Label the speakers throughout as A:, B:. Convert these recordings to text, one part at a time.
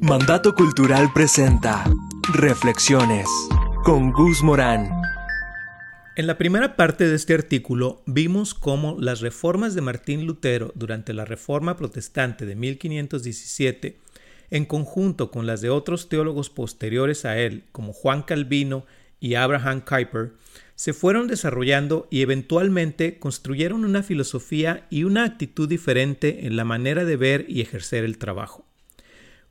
A: Mandato Cultural presenta Reflexiones con Gus Morán.
B: En la primera parte de este artículo vimos cómo las reformas de Martín Lutero durante la Reforma Protestante de 1517, en conjunto con las de otros teólogos posteriores a él, como Juan Calvino y Abraham Kuyper, se fueron desarrollando y eventualmente construyeron una filosofía y una actitud diferente en la manera de ver y ejercer el trabajo.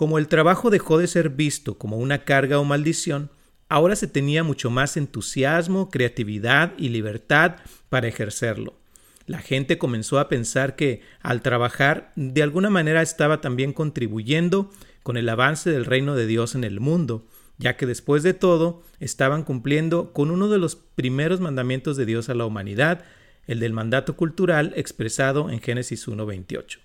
B: Como el trabajo dejó de ser visto como una carga o maldición, ahora se tenía mucho más entusiasmo, creatividad y libertad para ejercerlo. La gente comenzó a pensar que al trabajar de alguna manera estaba también contribuyendo con el avance del reino de Dios en el mundo, ya que después de todo estaban cumpliendo con uno de los primeros mandamientos de Dios a la humanidad, el del mandato cultural expresado en Génesis 1.28.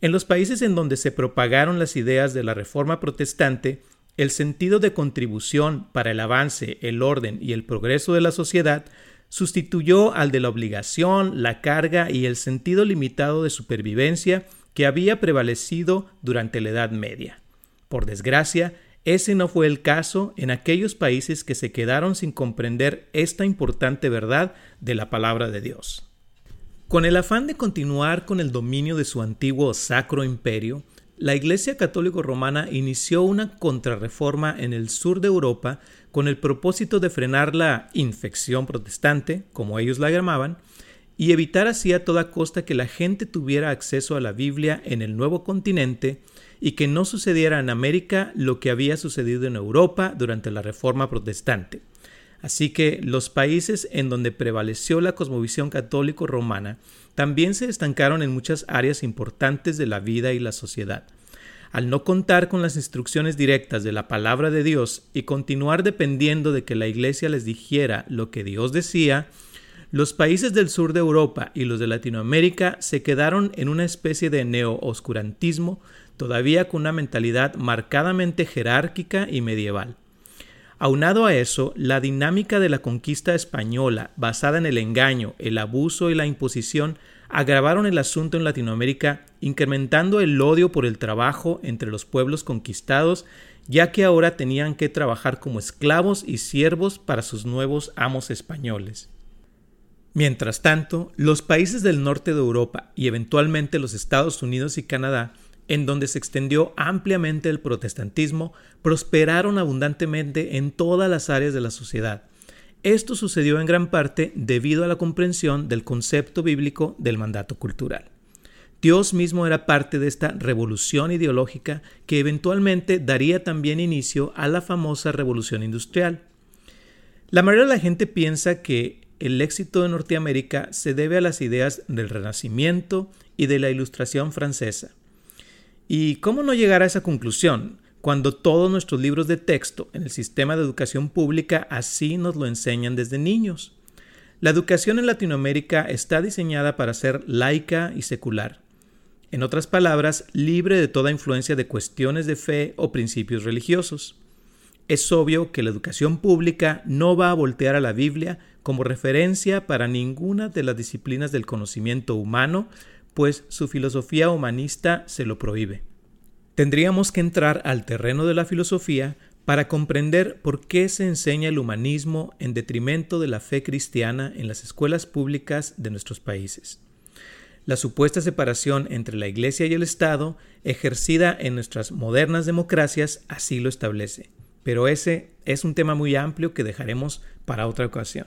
B: En los países en donde se propagaron las ideas de la Reforma Protestante, el sentido de contribución para el avance, el orden y el progreso de la sociedad sustituyó al de la obligación, la carga y el sentido limitado de supervivencia que había prevalecido durante la Edad Media. Por desgracia, ese no fue el caso en aquellos países que se quedaron sin comprender esta importante verdad de la palabra de Dios. Con el afán de continuar con el dominio de su antiguo sacro imperio, la Iglesia Católica Romana inició una contrarreforma en el sur de Europa con el propósito de frenar la infección protestante, como ellos la llamaban, y evitar así a toda costa que la gente tuviera acceso a la Biblia en el nuevo continente y que no sucediera en América lo que había sucedido en Europa durante la Reforma Protestante. Así que los países en donde prevaleció la cosmovisión católico-romana también se estancaron en muchas áreas importantes de la vida y la sociedad. Al no contar con las instrucciones directas de la palabra de Dios y continuar dependiendo de que la Iglesia les dijera lo que Dios decía, los países del sur de Europa y los de Latinoamérica se quedaron en una especie de neo-oscurantismo, todavía con una mentalidad marcadamente jerárquica y medieval. Aunado a eso, la dinámica de la conquista española, basada en el engaño, el abuso y la imposición, agravaron el asunto en Latinoamérica, incrementando el odio por el trabajo entre los pueblos conquistados, ya que ahora tenían que trabajar como esclavos y siervos para sus nuevos amos españoles. Mientras tanto, los países del norte de Europa y eventualmente los Estados Unidos y Canadá en donde se extendió ampliamente el protestantismo, prosperaron abundantemente en todas las áreas de la sociedad. Esto sucedió en gran parte debido a la comprensión del concepto bíblico del mandato cultural. Dios mismo era parte de esta revolución ideológica que eventualmente daría también inicio a la famosa revolución industrial. La mayoría de la gente piensa que el éxito de Norteamérica se debe a las ideas del Renacimiento y de la Ilustración francesa. ¿Y cómo no llegar a esa conclusión cuando todos nuestros libros de texto en el sistema de educación pública así nos lo enseñan desde niños? La educación en Latinoamérica está diseñada para ser laica y secular. En otras palabras, libre de toda influencia de cuestiones de fe o principios religiosos. Es obvio que la educación pública no va a voltear a la Biblia como referencia para ninguna de las disciplinas del conocimiento humano pues su filosofía humanista se lo prohíbe. Tendríamos que entrar al terreno de la filosofía para comprender por qué se enseña el humanismo en detrimento de la fe cristiana en las escuelas públicas de nuestros países. La supuesta separación entre la Iglesia y el Estado, ejercida en nuestras modernas democracias, así lo establece. Pero ese es un tema muy amplio que dejaremos para otra ocasión.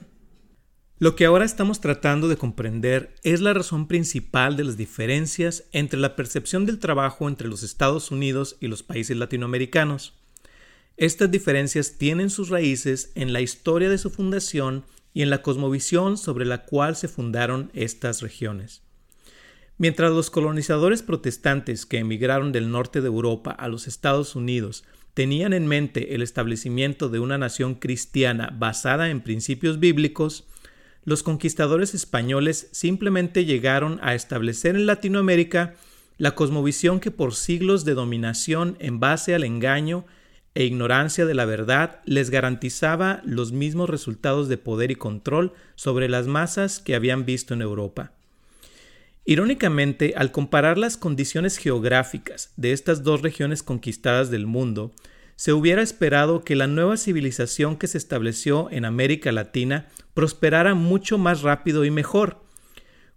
B: Lo que ahora estamos tratando de comprender es la razón principal de las diferencias entre la percepción del trabajo entre los Estados Unidos y los países latinoamericanos. Estas diferencias tienen sus raíces en la historia de su fundación y en la cosmovisión sobre la cual se fundaron estas regiones. Mientras los colonizadores protestantes que emigraron del norte de Europa a los Estados Unidos tenían en mente el establecimiento de una nación cristiana basada en principios bíblicos, los conquistadores españoles simplemente llegaron a establecer en Latinoamérica la cosmovisión que por siglos de dominación en base al engaño e ignorancia de la verdad les garantizaba los mismos resultados de poder y control sobre las masas que habían visto en Europa. Irónicamente, al comparar las condiciones geográficas de estas dos regiones conquistadas del mundo, se hubiera esperado que la nueva civilización que se estableció en América Latina prosperara mucho más rápido y mejor,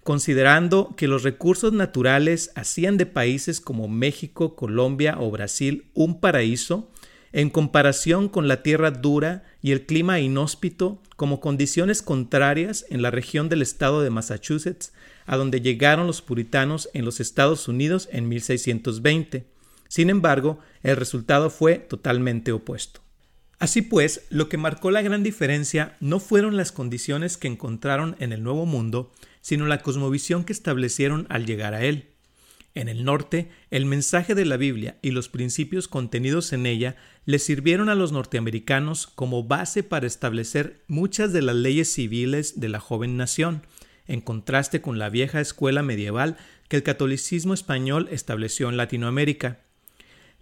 B: considerando que los recursos naturales hacían de países como México, Colombia o Brasil un paraíso, en comparación con la tierra dura y el clima inhóspito como condiciones contrarias en la región del estado de Massachusetts, a donde llegaron los puritanos en los Estados Unidos en 1620. Sin embargo, el resultado fue totalmente opuesto. Así pues, lo que marcó la gran diferencia no fueron las condiciones que encontraron en el Nuevo Mundo, sino la cosmovisión que establecieron al llegar a él. En el norte, el mensaje de la Biblia y los principios contenidos en ella le sirvieron a los norteamericanos como base para establecer muchas de las leyes civiles de la joven nación, en contraste con la vieja escuela medieval que el catolicismo español estableció en Latinoamérica.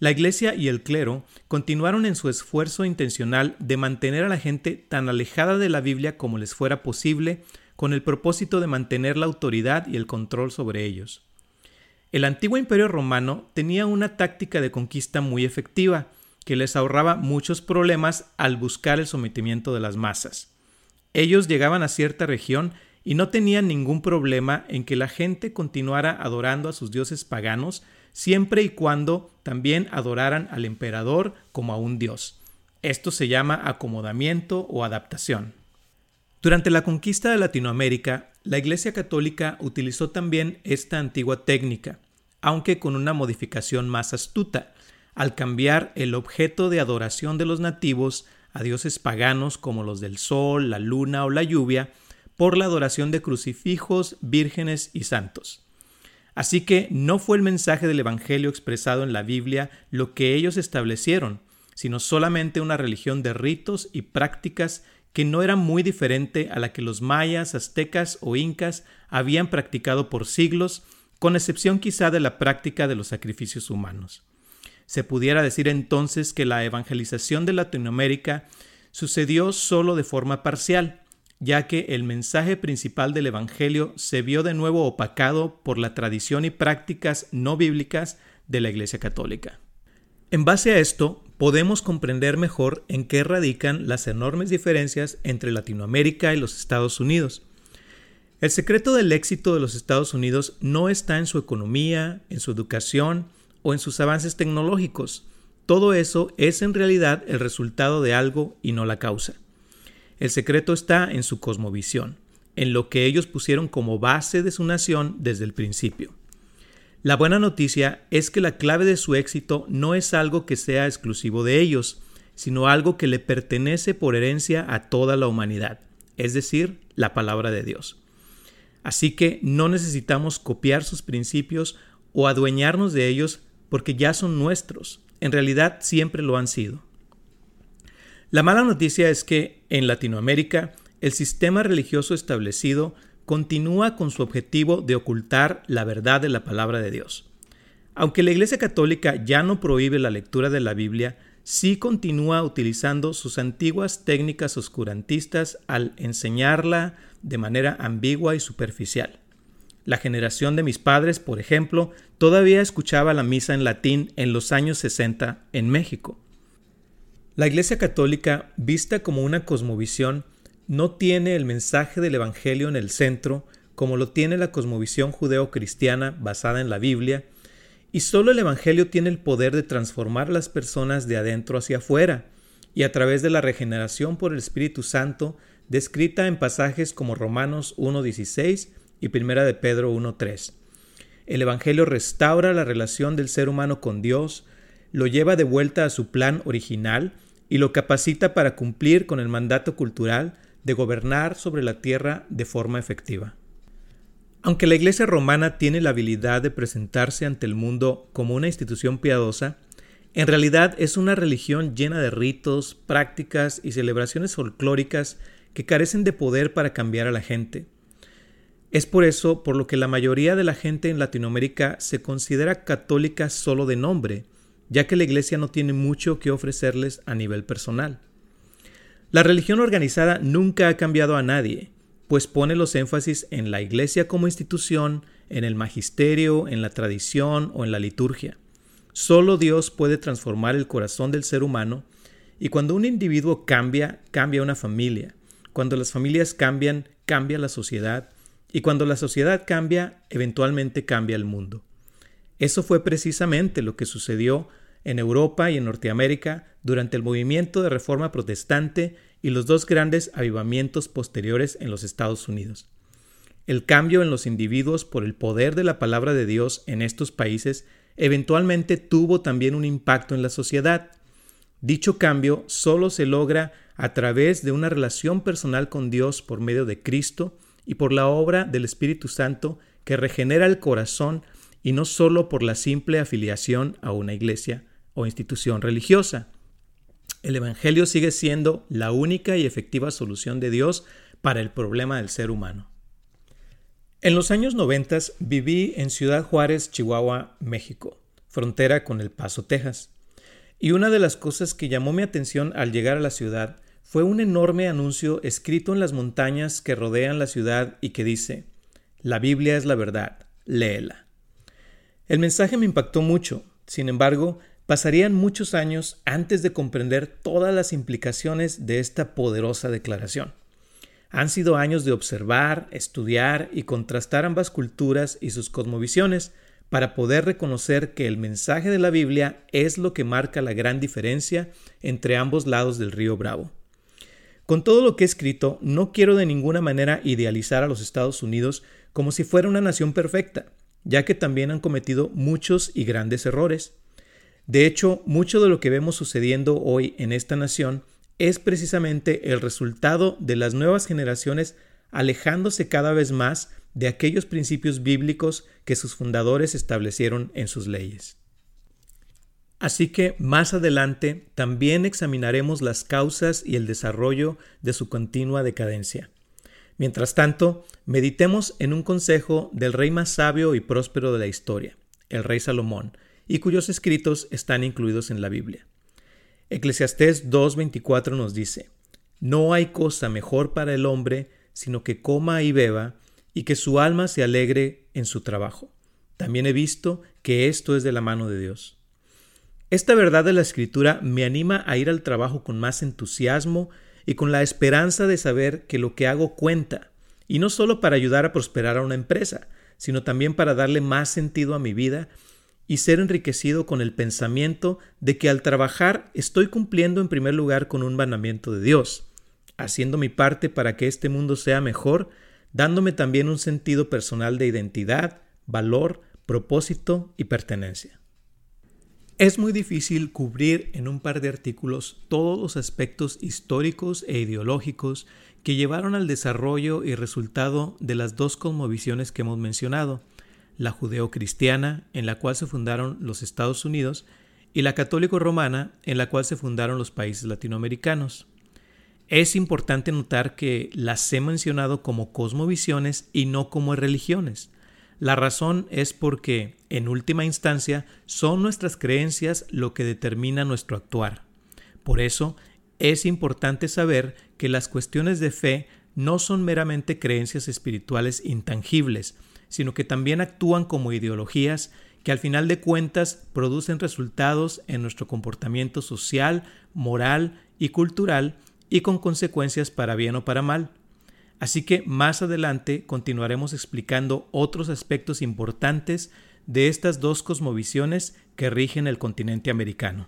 B: La Iglesia y el clero continuaron en su esfuerzo intencional de mantener a la gente tan alejada de la Biblia como les fuera posible, con el propósito de mantener la autoridad y el control sobre ellos. El antiguo imperio romano tenía una táctica de conquista muy efectiva, que les ahorraba muchos problemas al buscar el sometimiento de las masas. Ellos llegaban a cierta región y no tenían ningún problema en que la gente continuara adorando a sus dioses paganos siempre y cuando también adoraran al emperador como a un dios. Esto se llama acomodamiento o adaptación. Durante la conquista de Latinoamérica, la Iglesia Católica utilizó también esta antigua técnica, aunque con una modificación más astuta, al cambiar el objeto de adoración de los nativos a dioses paganos como los del sol, la luna o la lluvia, por la adoración de crucifijos, vírgenes y santos. Así que no fue el mensaje del Evangelio expresado en la Biblia lo que ellos establecieron, sino solamente una religión de ritos y prácticas que no era muy diferente a la que los mayas, aztecas o incas habían practicado por siglos, con excepción quizá de la práctica de los sacrificios humanos. Se pudiera decir entonces que la evangelización de Latinoamérica sucedió solo de forma parcial, ya que el mensaje principal del Evangelio se vio de nuevo opacado por la tradición y prácticas no bíblicas de la Iglesia Católica. En base a esto, podemos comprender mejor en qué radican las enormes diferencias entre Latinoamérica y los Estados Unidos. El secreto del éxito de los Estados Unidos no está en su economía, en su educación o en sus avances tecnológicos. Todo eso es en realidad el resultado de algo y no la causa. El secreto está en su cosmovisión, en lo que ellos pusieron como base de su nación desde el principio. La buena noticia es que la clave de su éxito no es algo que sea exclusivo de ellos, sino algo que le pertenece por herencia a toda la humanidad, es decir, la palabra de Dios. Así que no necesitamos copiar sus principios o adueñarnos de ellos porque ya son nuestros, en realidad siempre lo han sido. La mala noticia es que en Latinoamérica el sistema religioso establecido continúa con su objetivo de ocultar la verdad de la palabra de Dios. Aunque la Iglesia Católica ya no prohíbe la lectura de la Biblia, sí continúa utilizando sus antiguas técnicas oscurantistas al enseñarla de manera ambigua y superficial. La generación de mis padres, por ejemplo, todavía escuchaba la misa en latín en los años 60 en México. La Iglesia Católica, vista como una cosmovisión, no tiene el mensaje del Evangelio en el centro, como lo tiene la cosmovisión judeo-cristiana basada en la Biblia, y solo el Evangelio tiene el poder de transformar las personas de adentro hacia afuera, y a través de la regeneración por el Espíritu Santo, descrita en pasajes como Romanos 1.16 y 1 de Pedro 1.3. El Evangelio restaura la relación del ser humano con Dios, lo lleva de vuelta a su plan original y lo capacita para cumplir con el mandato cultural de gobernar sobre la tierra de forma efectiva. Aunque la Iglesia romana tiene la habilidad de presentarse ante el mundo como una institución piadosa, en realidad es una religión llena de ritos, prácticas y celebraciones folclóricas que carecen de poder para cambiar a la gente. Es por eso por lo que la mayoría de la gente en Latinoamérica se considera católica solo de nombre, ya que la Iglesia no tiene mucho que ofrecerles a nivel personal. La religión organizada nunca ha cambiado a nadie, pues pone los énfasis en la Iglesia como institución, en el magisterio, en la tradición o en la liturgia. Solo Dios puede transformar el corazón del ser humano y cuando un individuo cambia, cambia una familia. Cuando las familias cambian, cambia la sociedad y cuando la sociedad cambia, eventualmente cambia el mundo. Eso fue precisamente lo que sucedió en Europa y en Norteamérica durante el movimiento de reforma protestante y los dos grandes avivamientos posteriores en los Estados Unidos. El cambio en los individuos por el poder de la palabra de Dios en estos países eventualmente tuvo también un impacto en la sociedad. Dicho cambio solo se logra a través de una relación personal con Dios por medio de Cristo y por la obra del Espíritu Santo que regenera el corazón y no solo por la simple afiliación a una iglesia o institución religiosa. El Evangelio sigue siendo la única y efectiva solución de Dios para el problema del ser humano. En los años 90 viví en Ciudad Juárez, Chihuahua, México, frontera con El Paso, Texas. Y una de las cosas que llamó mi atención al llegar a la ciudad fue un enorme anuncio escrito en las montañas que rodean la ciudad y que dice, La Biblia es la verdad, léela. El mensaje me impactó mucho, sin embargo, pasarían muchos años antes de comprender todas las implicaciones de esta poderosa declaración. Han sido años de observar, estudiar y contrastar ambas culturas y sus cosmovisiones para poder reconocer que el mensaje de la Biblia es lo que marca la gran diferencia entre ambos lados del río Bravo. Con todo lo que he escrito, no quiero de ninguna manera idealizar a los Estados Unidos como si fuera una nación perfecta, ya que también han cometido muchos y grandes errores. De hecho, mucho de lo que vemos sucediendo hoy en esta nación es precisamente el resultado de las nuevas generaciones alejándose cada vez más de aquellos principios bíblicos que sus fundadores establecieron en sus leyes. Así que más adelante también examinaremos las causas y el desarrollo de su continua decadencia. Mientras tanto, meditemos en un consejo del rey más sabio y próspero de la historia, el rey Salomón, y cuyos escritos están incluidos en la Biblia. Eclesiastés 2.24 nos dice, No hay cosa mejor para el hombre sino que coma y beba y que su alma se alegre en su trabajo. También he visto que esto es de la mano de Dios. Esta verdad de la escritura me anima a ir al trabajo con más entusiasmo y con la esperanza de saber que lo que hago cuenta, y no solo para ayudar a prosperar a una empresa, sino también para darle más sentido a mi vida y ser enriquecido con el pensamiento de que al trabajar estoy cumpliendo en primer lugar con un mandamiento de Dios, haciendo mi parte para que este mundo sea mejor, dándome también un sentido personal de identidad, valor, propósito y pertenencia. Es muy difícil cubrir en un par de artículos todos los aspectos históricos e ideológicos que llevaron al desarrollo y resultado de las dos cosmovisiones que hemos mencionado, la judeocristiana, en la cual se fundaron los Estados Unidos, y la católico-romana, en la cual se fundaron los países latinoamericanos. Es importante notar que las he mencionado como cosmovisiones y no como religiones. La razón es porque, en última instancia, son nuestras creencias lo que determina nuestro actuar. Por eso, es importante saber que las cuestiones de fe no son meramente creencias espirituales intangibles, sino que también actúan como ideologías que al final de cuentas producen resultados en nuestro comportamiento social, moral y cultural y con consecuencias para bien o para mal. Así que más adelante continuaremos explicando otros aspectos importantes de estas dos cosmovisiones que rigen el continente americano.